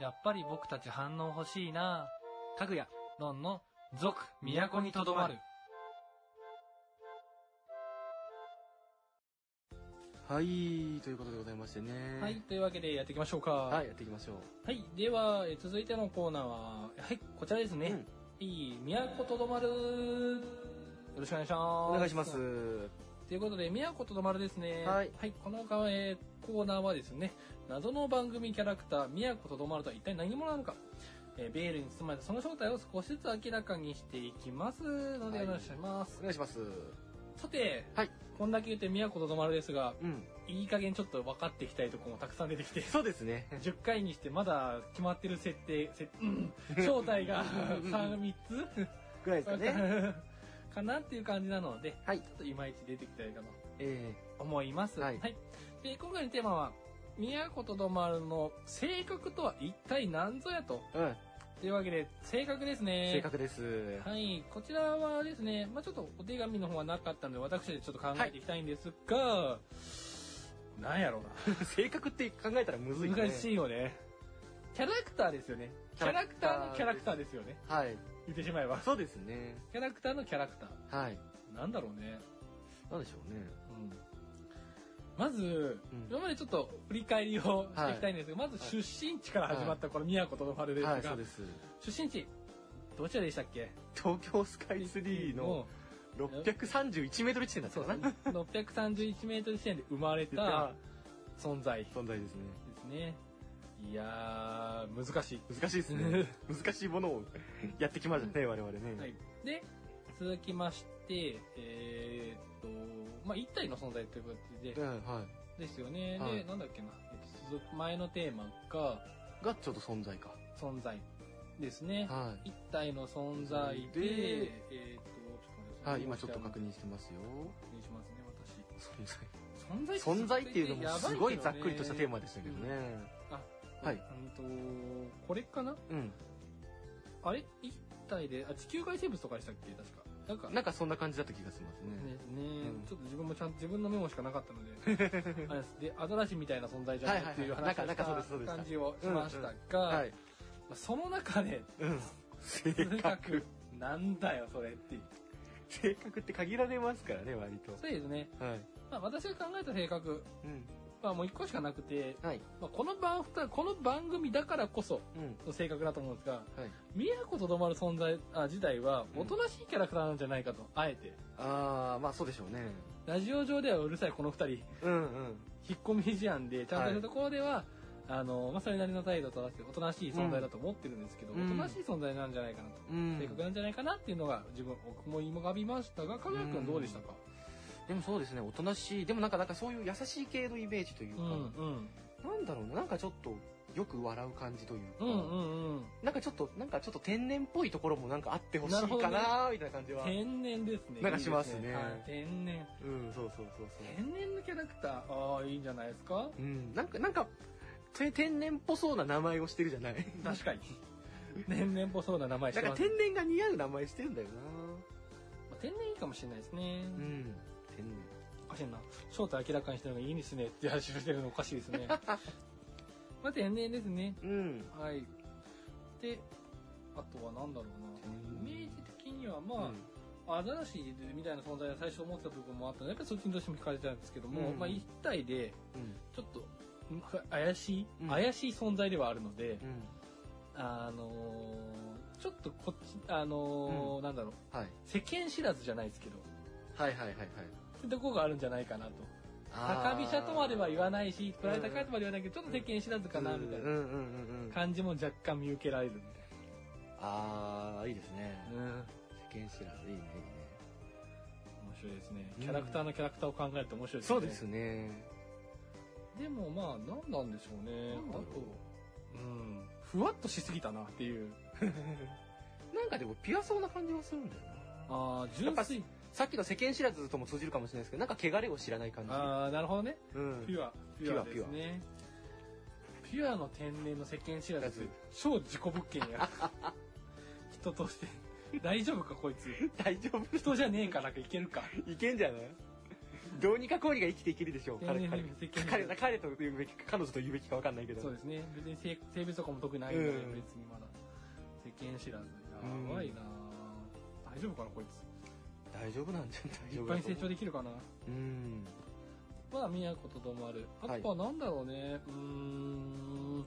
やっぱり僕たち反応欲しいな。かぐや、のんの、続、都にとどまる。はいということでございましてねはい、というわけでやっていきましょうか。はいやっていきましょうはい、では、えー続いてのコーナーは、はい、こちらですね。いい、都とどまる。よろしくお願いします。お願いしますということで、都とどまるですね。はいこの、えーコーナーはですね、謎の番組キャラクター、都とどまるとは一体何者なのか、えーベールに包まれたその正体を少しずつ明らかにしていきますので、はいよろしくお願いします。お願いします。さて、はい。こんだけ言って都とどまるですが、うん。いい加減ちょっと分かっていきたいところもたくさん出てきて、そうですね。10回にしてまだ決まってる設定、設うん。正体が3、3つ。ぐらいですかね。かなっていう感じなので、はい。ちょっといまいち出てきたらいいかなえと思います。はい。で、今回のテーマは、都とどまるの性格とは一体何ぞやと。えうんというわけで、性格ですね。正確ですはい。こちらはですね、まあちょっとお手紙の方はなかったので、私でちょっと考えていきたいんですが、なんやろうな。性格って考えたらむずいね難しいよね。キャラクターですよね。キャラクターのキャラクターですよね。はい言ってしまえば。そうですねキャラクターのキャラクター。はいなんだろうね。なんでしょうねうん。まず、うん。今までちょっと振り返りをしていきたいんですが、まず出身地から始まったこの宮古とどまるですが、はい。そうです。出身地、どちらでしたっけ？東京スカイツリーの631メートル地点だったそうかな631メートル地点で生まれた存在で存在ですね。すね。いやー、難しい。難しいですね。難しいものをやってきましたね我々ね。はい。で、続きまして、えーっと、まあ、一体の存在ということで、うんはい。ですよね。はい。で、なんだっけな、えっと、前のテーマが、がちょっと存在か。存在ですね。はい。一体の存在で、でえーっと、はい今ちょっと確認してますよ。確認しますね、存在？私。存在？存在っていうのもすごいざっくりとしたテーマ。マでしたけどね。あ、はい。うんと、これかな？うん。あれ？一体で、あ、地球外生物とかでしたっけ？確か。なんか、なんかそんな感じだった気がしますね。ねね、うん。ちょっと自分もちゃんと自分のメモしかなかったので、あれです。で、アザラシみたいな存在じゃないっていう話をした感じをしましたが、はい。まあその中で、うん。性格。なんだよ、それっていう。性格って限られますからね割と。そうですね。はい。まあ、私が考えた性格、うんまあ、もう一個しかなくて、はい。まあ、この番この番組だからこそうん。の性格だと思うんですが、はい。宮古とどまる存在あ自体はおとなしいキャラクターなんじゃないかと、あえて。ああまあそうでしょうね。ラジオ上ではうるさいこの二人。うんうん。引っ込み思案でちゃんとしたところでは、あのまあ、それなりの態度を正しておとなしい存在だと思ってるんですけど、うん。おとなしい存在なんじゃないかなと、うん。性格なんじゃないかなっていうのが自分僕も今がびましたがかぐやくんどうでしたか？でもそうですねおとなしい。でもなんかなんかそういう優しい系のイメージというか、うんうん。なんだろうななんかちょっとよく笑う感じというか、うんうんうん。なんかちょっとなんかちょっと天然っぽいところもなんかあってほしいかなみたいな感じは、天然ですね。なんかしますね。いいではい天然。うんそうそうそうそう。天然のキャラクターああいいんじゃないですか？うんなんかなんかて天然っぽそうな名前をしてるじゃない。確かに。天然っぽそうな名前してます、なんか天然が似合う名前してるんだよな。まあ天然いいかもしれないですね、うん天然おかしいな。正体明らかにしてるのがいいですねって話をしてるのおかしいですね。まあ天然ですね。うん。はい。であとは何だろうな。イメージ的にはまあ、アザラシみたいな存在は最初思ってた部分もあったの。でやっぱりそっちにどうしても惹かれたんですけども、うん。まあ一体でうん。ちょっとん怪しい、うん。怪しい存在ではあるので、うん。あのーちょっとこっち、あのーなんだろう、はい。世間知らずじゃないですけど、はいはいはいはいいうとこがあるんじゃないかなと。高飛車とまでは言わないし、プライド高いとまでは言わないけど、ちょっと世間知らずかな、みたいな感じも若干見受けられるみたいああいいですね。な。うん。世間知らずいいねいいね。面白いですね。うん。キャラクターのキャラクターを考えると面白いですね。そうですね。でもまあ何なんでしょうね。あとうん。ふわっとしすぎたなっていう。なんかでもピュアそうな感じはするんだよな。ああ純粋さっきの世間知らずとも通じるかもしれないですけどなんか汚れを知らない感じ。ああなるほどね。うん。ピュア。ピュアですね。ピュア。の天然の世間知らず。超自己物件や。人として。大丈夫かこいつ。大丈夫。人じゃねえからいけるか。いけんじゃない？どうにかこうにか生きていけるでしょう。彼彼。彼ず。彼と言うべきか彼女と言うべきか分かんないけど。そうですね。別に性性別とかも特にないので、うん。別にまだ。世間知らず。うんやばいな、大丈夫かなこいつ大丈夫なんじゃ大丈夫い？っぱい成長できるかな？うん。まだ宮古とどまる。あとはなんだろうね、うーん。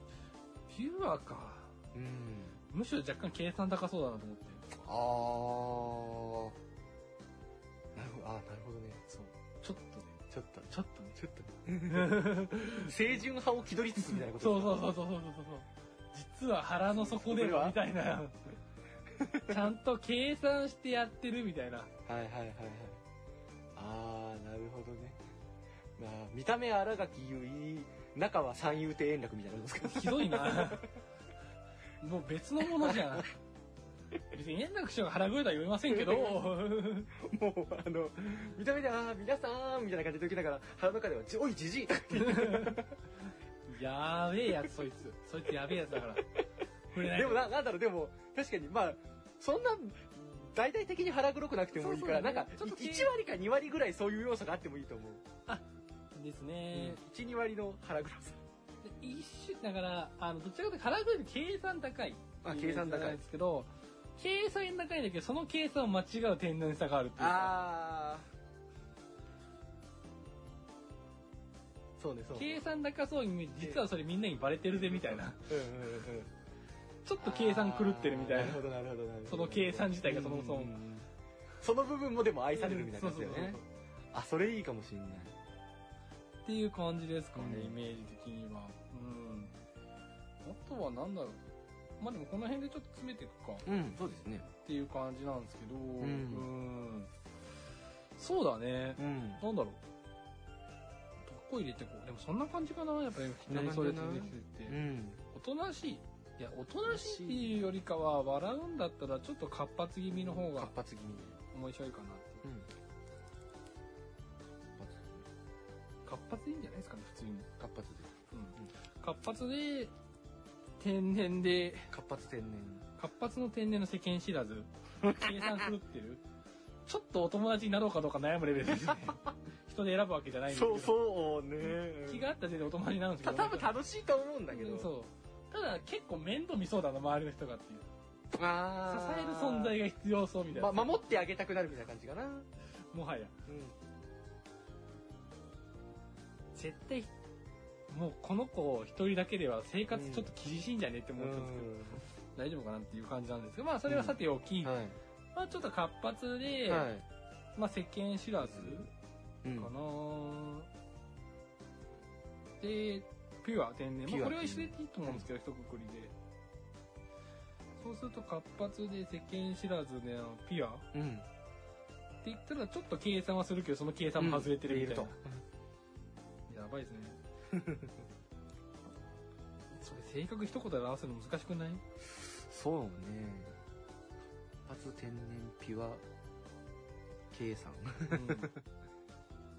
ピュアか。うん。むしろ若干計算高そうだなと思って。ああなるほど。あーなるほどね。そう。ちょっとね。ちょっと。ちょっとね。ちょっとね。清純派を気取りつつみたいなことそうそうそうそうそうそうそう。実は腹の底ではみたいな ちゃんと計算してやってるみたいな。はいはいはいはい。ああなるほどね。まあ見た目新垣結衣中は三遊亭円楽みたいなもんですかひどいな。もう別のものじゃん。別に円楽師匠が腹黒いとは言いませんけど。もうあの見た目で「ああ皆さん」みたいな感じで時ながら腹の中では「おいじじい」やべえやつそいつ。そいつやべえやつだから。でもななんだろうでも確かにまあそんな大々的に腹黒くなくてもいいから、そうそうなんかちょっと1割か2割ぐらいそういう要素があってもいいと思う、ですね、12割の腹黒さ。で一種だからあのどちらかというと腹黒いと計算高いあ計算高いですけど計算高い。んだけどその計算を間違う天然さがあるっていうか。ああそうねそうね。計算高そうに実はそれみんなにバレてるぜみたいな。うんうんうんちょっと計算狂ってるみたいな。なるほどなるほどなるほど。その計算自体がそもそも。その部分もでも愛されるみたいな。やつだよねあそれいいかもしんない。っていう感じですかね、うん。イメージ的には。うん。あとはなんだろう。まあでもこの辺でちょっと詰めていくか。うんそうですね。っていう感じなんですけど。ん。うん。そうだね。うん。なんだろう。どこ入れてこう。でもそんな感じかなやっぱり。左袖ついてきてて。うん。おとなしいいやおとなしいよりかは笑うんだったらちょっと活発気味の方が活発気味に面白いかなってう。ん。活発で。いいんじゃないですかね普通に、活発で。活発で天然で。活発天然。活発の天然の世間知らず。計算狂ってる ちょっとお友達になろうかどうか悩むレベルですね。人で選ぶわけじゃないんですけど。そうそうね。気があった時点でお友達になるんですけど。た多分楽しいと思うんだけど。そうただ結構面倒見そうだな周りの人がっていう。あ支える存在が必要そうみたいな、ま、守ってあげたくなるみたいな感じかな。もはや。うん。絶対もうこの子一人だけでは生活ちょっと厳しいんじゃねって思ったんですけど、大丈夫かなっていう感じなんですけどまあそれはさておき、はい。まあちょっと活発で、はい。まあ世間知らずうん。かな、でピュア天然。まあこれは一緒でいいと思うんですけど、一括りで。そうすると活発で世間知らずでピュア。ってうん言ったらちょっと計算はするけどその計算も外れてるみたいな、うんやばいですね。それ性格一言で表すの難しくない？そうね。活発天然ピュア計算。うん。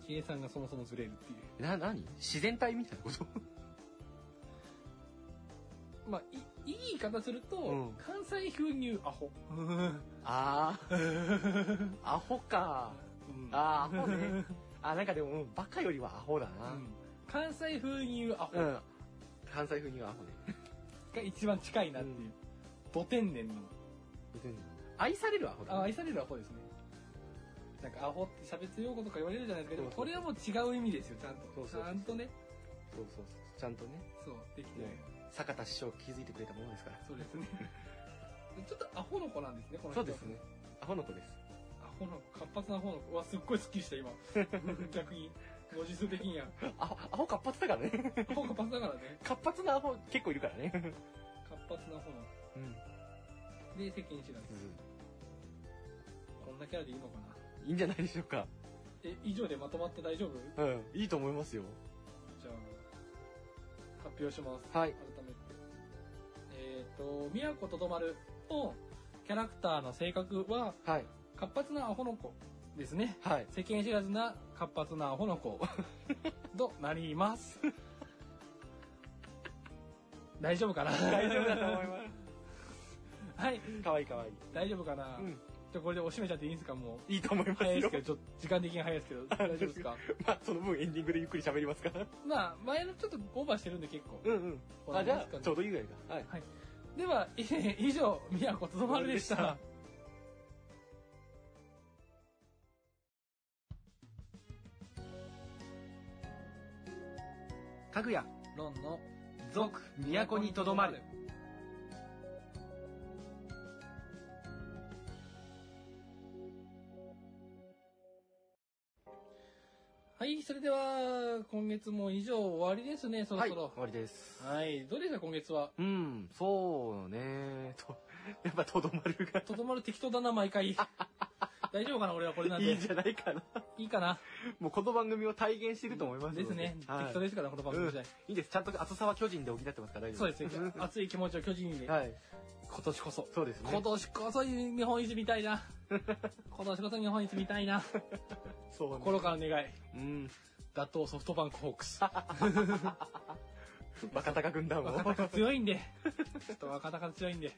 計算がそもそもずれるっていう。な何？自然体みたいなこと？まあいいい言い方すると、うん。関西風に言うアホ。あー。アホか。うん。あーアホね。あなんかでもうんバカよりはアホだうなん。関西風に言うアホ。うん。関西風にはアホね。が一番近いなっていう、ド天然の。愛されるアホだね。あ愛されるアホですね。なんかアホって差別用語とか言われるじゃないですか。でもそうそう。これはもう違う意味ですよちゃんと。そうそうそうちゃんとね。そうそうそう。ちゃんとね。そうできてる坂田師匠気づいてくれたものですから。そうですね。ちょっとアホの子なんですねこの人そうですね。アホの子です。アホの子活発なアホの子。うわすっごいスッキリした今。逆に。文字数的には。アホアホ活発だからね。アホ活発だからね。活発なアホ結構いるからね。活発なアホの。うん。で世間知らずこんなキャラでいいのかな。いいんじゃないでしょうか。え以上でまとまって大丈夫？うん。いいと思いますよ。じゃあ発表します。はい。えっ、と、宮古とどまるのキャラクターの性格は、はい。活発なアホの子ですね。はい。世間知らずな活発なアホの子 となります。大丈夫かな？大丈夫だと思いまはい、す。かわいいかわいい。大丈夫かな、うん。じゃあこれでおしめちゃっていいんですか？もう。いいと思いますよ早いですけ。ど、ちょっと時間的に早いですけど、大丈夫ですか？まあ、その分エンディングでゆっくり喋りますから。まあ、前のちょっとオーバーしてるんで結構。うんうん。あ、じゃあ、ちょうどいいぐらいだ。はい。では、い 以上、宮古とどまるでした。かぐや、ロンの続、都にとどまる。では、今月も以上終わりですね、そろはい、そろ終。わりです。はい、どうでした、今月は？うん、そうね。と、やっぱとどまるが。とどまる適当だな、毎回。大丈夫かな、俺はこれなんで。いいんじゃないかな。いいかな？もうこの番組を体現してると思いますのですね。はい適当ですから、この番組自体。いいです。ちゃんと厚さは巨人で補ってますから大丈夫そうですね。熱い気持ちを巨人に。はい。今年こそ。そうですね。今年こそ日本一見たいな。今年こそ日本一見たいな。そうね。心から願い。うん。打倒ソフトバンクホークス。若隆軍団も。若隆強いんで。ちょっと若隆強いんで。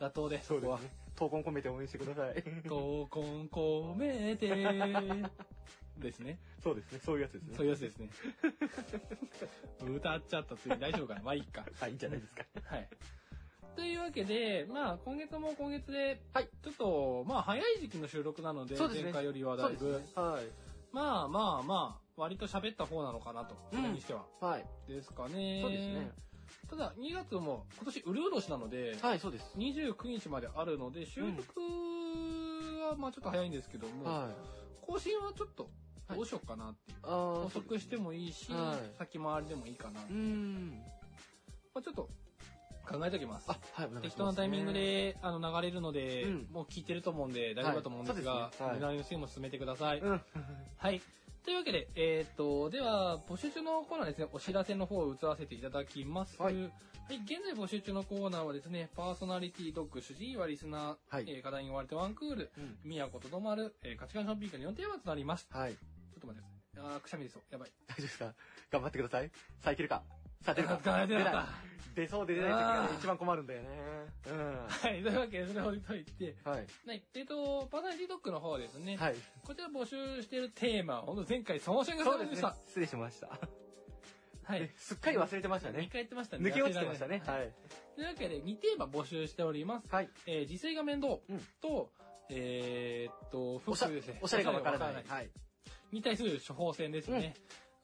打倒で。ここはそうですね。闘魂込めて応援してください。闘魂込めて。ですね。そうですね。そういうやつですね。そういうやつですね。歌っちゃったついに大丈夫かな？まあいいか。はい、いいんじゃないですか。はい。というわけで、まあ今月も今月で、はいちょっと、まあ早い時期の収録なので、前回よりはだいぶ。はい。まあまあまあ、割と喋った方なのかなと、それにしては。はい。ですかね。そうですね。ただ、2月も今年うるう年なので、はい、そうです。29日まであるので、収録はまあちょっと早いんですけども、はい。更新はちょっとどうしようかなっていう。あー遅くしてもいいし、はい先回りでもいいかな。うーん。まあちょっと考えておきます。あ、はい、適当なタイミング。で、あの、流れるので、うんもう聞いてると思うんで大丈夫だと思うんですが、はいねはい無駄にも進めてください。うん。はい。というわけで、えーっと、では、募集中のコーナーですね、お知らせの方を移らせていただきます。ははいい。現在募集中のコーナーはですね、パーソナリティドッグ、主治医はリスナー、はいえー課題に追われてワンクール、うん宮古とどまる、えー価値観ショッピングの4テーマとなります。はい。ちょっと待ってください。あー、くしゃみですよ。やばい。大丈夫ですか？頑張ってください。さあ、いけるか？さあ、出るかあ出ない出そうで出ない時が一番困るんだよね。うん。はい。というわけで、それを置いといて、はい。はい。えっと、パーソナリティドッグの方はですね、はい。こちら募集しているテーマ、本当前回その瞬間されました。。失礼しました。はいえ。すっかり忘れてました2ね。回やってましたね。抜け落ちてましたね。はいはい。というわけで、2テーマ募集しております。はい。えー、自炊が面倒う？んと、えーっと、おしゃ服ですね。おしゃれがわからない。はい。に対する処方箋ですね。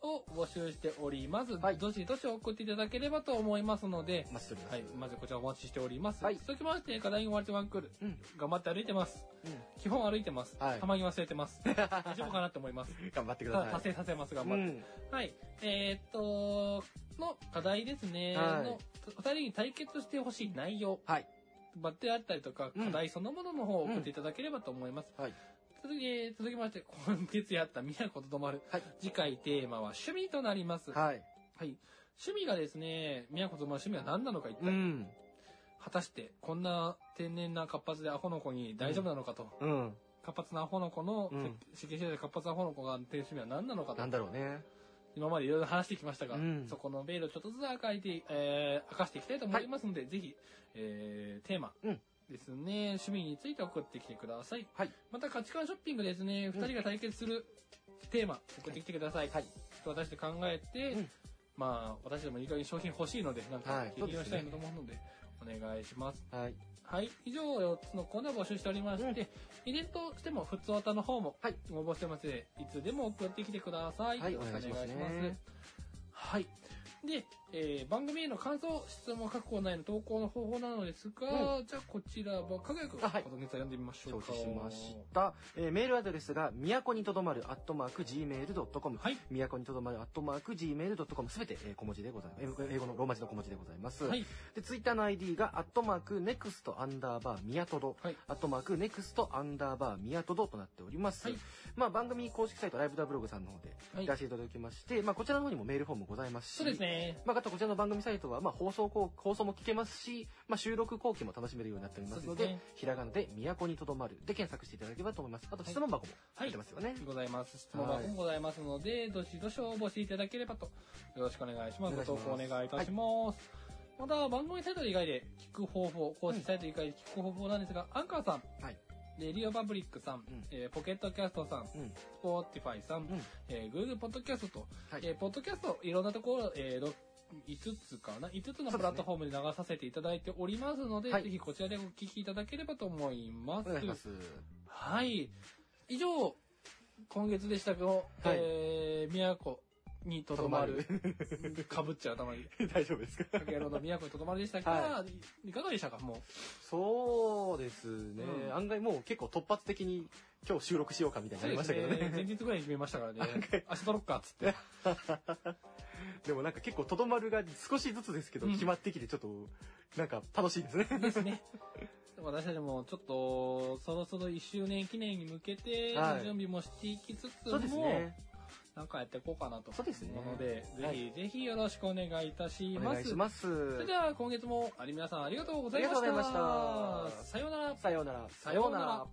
を募集しております。はいどしどし送っていただければと思いますので、お待ちしております。はい。まずこちらお待ちしております。はい続きまして、課題に追われてワンクール。うん。頑張って歩いてます。う基本歩いてます。はいたまに忘れてます。大丈夫かなって思います。ん。頑張ってくただださい。達成させます、頑張って。うん。はい。えーっと、の課題ですね。はいの、お二人に対決してほしい内容。はい。バッテあったりとか、うん課題そのものの方を送っていただければと思います。はい。続き、えー続きまして、今月やった宮古とどまる。はい。次回テーマは趣味となります。ははい。い。趣味がですね、宮古とどまる趣味は何なのか一体、うん。果たして、こんな天然な活発でアホの子に大丈夫なのかと。うん。活発なアホの子の、うん世間知らず活発なアホの子が天趣味は何なのかとな。んだろうね。今までいろいろ話してきましたが、うんそこのベールをちょっとずつ明かいて、えー明かしていきたいと思いますので、ぜひ、えーテーマうんですね、趣味について送ってきてください。はい。また価値観ショッピングですね、二、人が対決するテーマ、送ってきてください。はい。私で考えて、うんまあ、私でもいい加減商品欲しいので、なんかはい、経験をしたいなと思うので、お願いします。はい。はい。以上4つのコーナー募集しておりまして、イベントしても、ふつおたの方もはい応募してますので、いつでも送ってきてください。はいよろしくお願いしますねはい。で、えー番組への感想、質問各コーナーへの投稿の方法なのですが、じゃあこちらは、かぐやくん、あはいこのネタ読んでみましょうか。承知しました。えーメールアドレスが、都にとどまる、アットマーク、gmail.com。はい。都にとどまる、アットマーク、gmail.com。すべて、えー小文字でございます。英語のローマ字の小文字でございます。はい。で、ツイッターの ID が、アットマーク、ネクストアンダーバー、宮とど。はい。アットマーク、ネクストアンダーバー、宮とどとなっております。はいまあ、番組公式サイト、ライブダブログさんの方で、はい出していただきまして、まあ、こちらの方にもメールフォームございますし、そうですね。まあ、あとこちらの番組サイトは、まあ、放送後放送も聞けますし、まあ、収録後期も楽しめるようになっておりますのでですね。ひらがなで「都にとどまる」で検索していただければと思います。あと質問箱も入ってますよね、ございます。質問箱もございますので、どしどし応募していただければと、よろしくお願いします。ご投稿お願いいたします。また、番組サイト以外で聞く方法、公式サイト以外で聞く方法なんですが、アンカーさん、はい。 RadioPublic さん、ん。えー Pocket Casts さん、うん。 Spotify さん、うん。えー、Google ポッドキャストと、はい。えーポッドキャスト、いろんなところ、えーろ5つかな ?5 つのプラットフォームで流させていただいておりますので、はいぜひこちらでお聞きいただければと思います。お願いしますはい。以上、今月でしたけど、はいえー、宮古にとどまる、かぶっちゃう頭に、大丈夫ですかかけろの宮古にとどまるでしたが、、はいかがでしたかもう。そうですね、うん案外もう結構突発的に今日収録しようかみたいになりましたけどね前日ぐらいに決めましたからね。明日撮ろっか、っつって。でもなんか結構とどまるが少しずつですけど、うん。決まってきてちょっとなんか楽しいですね。ですね。私たちもちょっと、そろそろ1周年記念に向けて、はい。準備もしていきつつも、そうですね。なんかやっていこうかなと。そうですね。思うので、はい。ぜひぜひよろしくお願いいたしおます。願いします。それでは今月もあり皆さんありがとうございました。ありがとうございました。さようなら。さようなら。さようなら